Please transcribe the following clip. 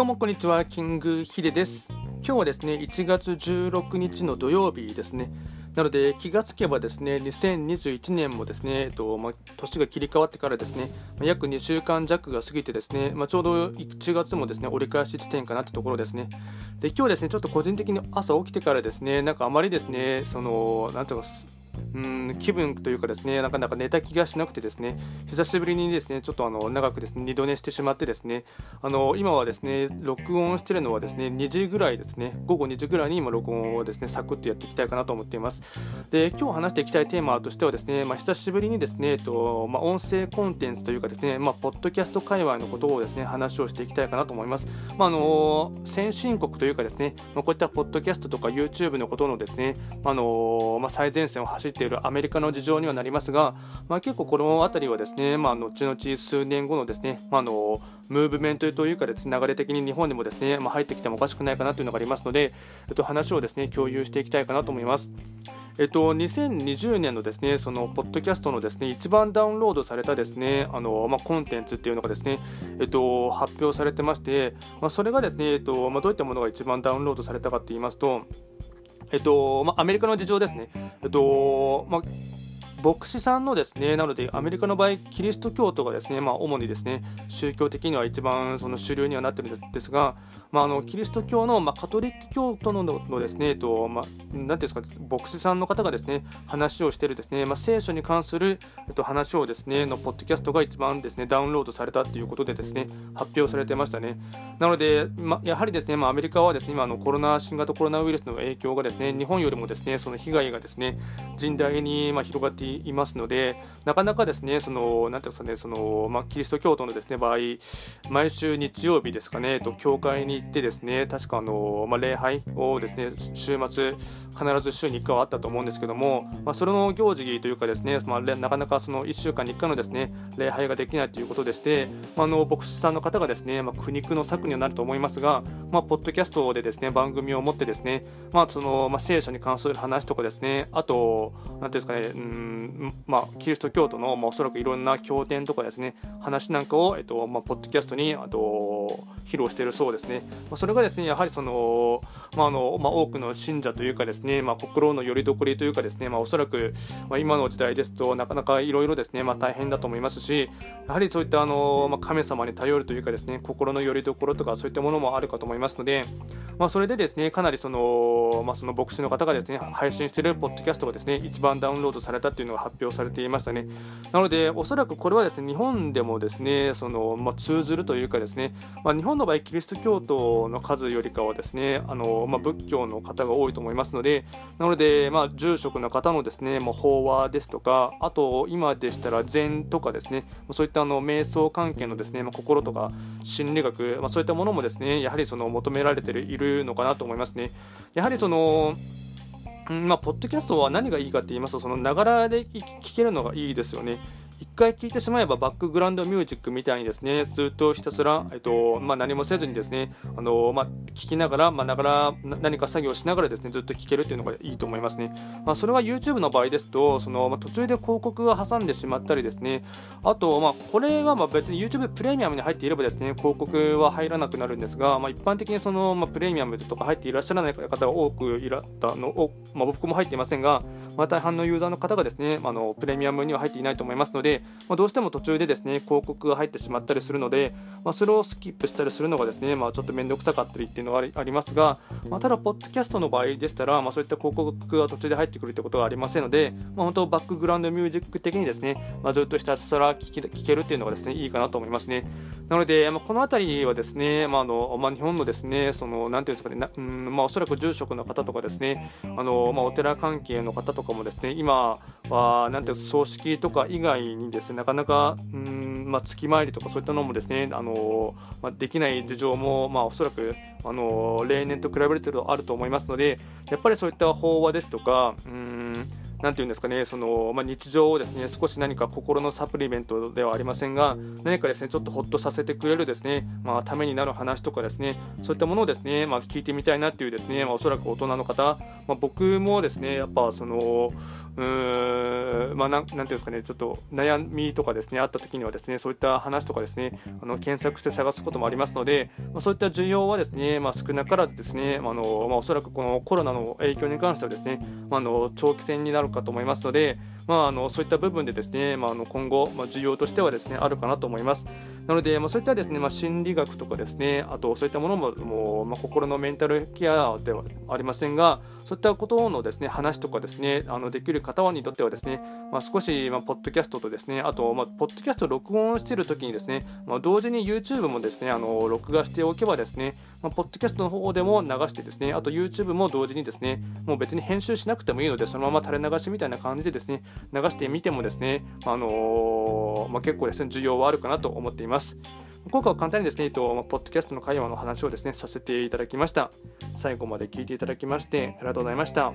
どうもこんにちは、キングヒデです。今日はですね、1月16日の土曜日ですね。なので気がつけばですね、2021年もですね、えっとまあ、年が切り替わってからですね、約2週間弱が過ぎてですね、まあ、ちょうど1月もですね、折り返し地点かなってところですね。で、今日ですね、ちょっと個人的に朝起きてからですね、なんかあまりですね、その、なんていうか、うん気分というかですねなかなか寝た気がしなくてですね久しぶりにですねちょっとあの長くですね二度寝してしまってですねあの今はですね録音してるのはですね2時ぐらいですね午後2時ぐらいに今録音をですねサクッとやっていきたいかなと思っています。で今日話していきたいテーマとしてはですねまあ、久しぶりにですねえっとまあ、音声コンテンツというかですねまあ、ポッドキャスト界隈のことをですね話をしていきたいかなと思います。まあ、あの先進国というかですねまあ、こういったポッドキャストとか YouTube のことのですねあのまあ、最前線を走っているアメリカの事情にはなりますが、まあ、結構この辺りはですね、まあ、後々数年後のですね、まあ、のムーブメントというかです、ね、流れ的に日本にもですね、まあ、入ってきてもおかしくないかなというのがありますので、えっと、話をですね共有していきたいかなと思います。えっと、2020年のですねそのポッドキャストのですね一番ダウンロードされたですねあの、まあ、コンテンツっていうのがですね、えっと、発表されてまして、まあ、それがですね、えっとまあ、どういったものが一番ダウンロードされたかと言いますと、えっとまあ、アメリカの事情ですね、えっとまあ牧師さんのですね、なのでアメリカの場合、キリスト教徒がですね、まあ、主にですね、宗教的には一番その主流にはなってるんですが、まあ、あのキリスト教の、まあ、カトリック教徒ののですね、えっとまあ、なんていうんですか、牧師さんの方がですね、話をしているですね、まあ、聖書に関する、えっと、話をですね、のポッドキャストが一番ですね、ダウンロードされたということでですね、発表されてましたね。なので、ま、やはりですね、まあ、アメリカはですね、今のコロナ、新型コロナウイルスの影響がですね、日本よりもですね、その被害がですね、甚大にまあ広がっていますので、なかなかですね、その、なんていうんですかね、その、まあ、キリスト教徒のですね、場合、毎週日曜日ですかね、と教会に行ってですね、確かあの、まあ、礼拝をですね、週末、必ず週に1回はあったと思うんですけども、まあ、それの行事というかですね、まあ、なかなかその1週間に1回のですね、礼拝ができないということでして、まあ、の牧師さんの方がですね、まあ、苦肉の策にはなると思いますが、まあ、ポッドキャストでですね、番組を持ってですね、まあ、その、まあ、聖書に関する話とかですね、あと、なんていうんですかね、うん、まあ、キリスト教徒の、まあ、おそらくいろんな経典とかですね、話なんかを、えっと、まあ、ポッドキャストに、あと、披露しているそうですね。まあ、それがですね、やはりその、まあ、あの、まあ、多くの信者というかですね、まあ、心の拠り所というかですね、まあ、おそらく、まあ、今の時代ですとなかなかいろいろですね、まあ、大変だと思いますし、やはりそういったあの、まあ、神様に頼るというかですね、心の拠り所とかそういったものもあるかと思いますので、まあ、それでですね、かなりその、まあ、その牧師の方がですね、配信しているポッドキャストがですね、一番ダウンロードされたというのが発表されていましたね。なので、おそらくこれはですね、日本でもですね、その、まあ、通ずるというかですね、まあ、日本の場合、キリスト教徒の数よりかはですね、あの、まあ、仏教の方が多いと思いますので、なので、まあ、住職の方のですね、まあ、法話ですとか、あと、今でしたら禅とかですね、そういったあの瞑想関係のですね、まあ、心とか心理学、まあ、そういったものもですね、やはりその求められているのかなと思いますね。やはりその、まあ、ポッドキャストは何がいいかって言いますと、そのながらで聞けるのがいいですよね。一回聴いてしまえばバックグラウンドミュージックみたいにですね、ずっとひたすら、えっと、まあ、何もせずにですね、あの、まあ、聞きながら、まあ、ながら、何か作業しながらですね、ずっと聞けるっていうのがいいと思いますね。まあ、それは YouTube の場合ですと、その、まあ、途中で広告が挟んでしまったりですね、あと、まあ、これがまあ別に YouTube プレミアムに入っていればですね、広告は入らなくなるんですが、まあ、一般的にその、まあ、プレミアムとか入っていらっしゃらない方が多くいらったのを、まあ、僕も入っていませんが、まあ、大半のユーザーの方がですね、あのプレミアムには入っていないと思いますので、まあ、どうしても途中でですね広告が入ってしまったりするので、まあ、それをスキップしたりするのがですね、まあ、ちょっと面倒くさかったりっていうのがありますが、まあ、ただ、ポッドキャストの場合でしたら、まあ、そういった広告が途中で入ってくるってことはありませんので、まあ、本当、バックグラウンドミュージック的にですね、まあ、ずっとひたすら聞けるっていうのがですねいいかなと思いますね。なので、まあ、この辺りはですね、まああのまあ、日本のですね、そのなんていうんですかね、うんまあ、おそらく住職の方とかですね、あのまあ、お寺関係の方とかもですね、今は、なんていう葬式とか以外にですね、なかなか、うんまあ、月回りとかそういったのもですね、あのまあ、できない事情も、まあ、おそらく、あの例年と比べるとあると思いますので、やっぱりそういった法話ですとか、うんなんていうんですかね、そのまあ、日常をですね少し何か心のサプリメントではありませんが、何かですねちょっとほっとさせてくれるですね、まあ、ためになる話とかですね、そういったものをですね、まあ、聞いてみたいなっていうですね、まあ、おそらく大人の方、まあ、僕もですねやっぱそのうーんまあなんなんていうんですかねちょっと悩みとかですねあった時にはですねそういった話とかですねあの検索して探すこともありますので、まあ、そういった需要はですね、まあ、少なからずですね、あのまあ、おそらくこのコロナの影響に関してはですね、まあ、の長期戦になるかと思いますので、まあ、あのそういった部分でですね、まあ、あの今後、まあ、需要としてはですねあるかなと思います。なので、まあ、そういったですね、まあ、心理学とかですね、あとそういったものももう、まあ、心のメンタルケアではありませんが、そういったことのですね話とかですねあのできる方にとってはですね、まあ、少し、まあ、ポッドキャストとですねあと、まあ、ポッドキャスト録音している時にですね、まあ、同時に YouTube もですねあの録画しておけばですね、まあ、ポッドキャストの方でも流してですねあと YouTube も同時にですねもう別に編集しなくてもいいのでそのまま垂れ流しみたいな感じでですね流してみてもですね、あのー、まあ、結構ですね需要はあるかなと思っています。今回は簡単にですね、えっと、ポッドキャストの会話の話をですね、させていただきました。最後まで聞いていただきまして、ありがとうございました。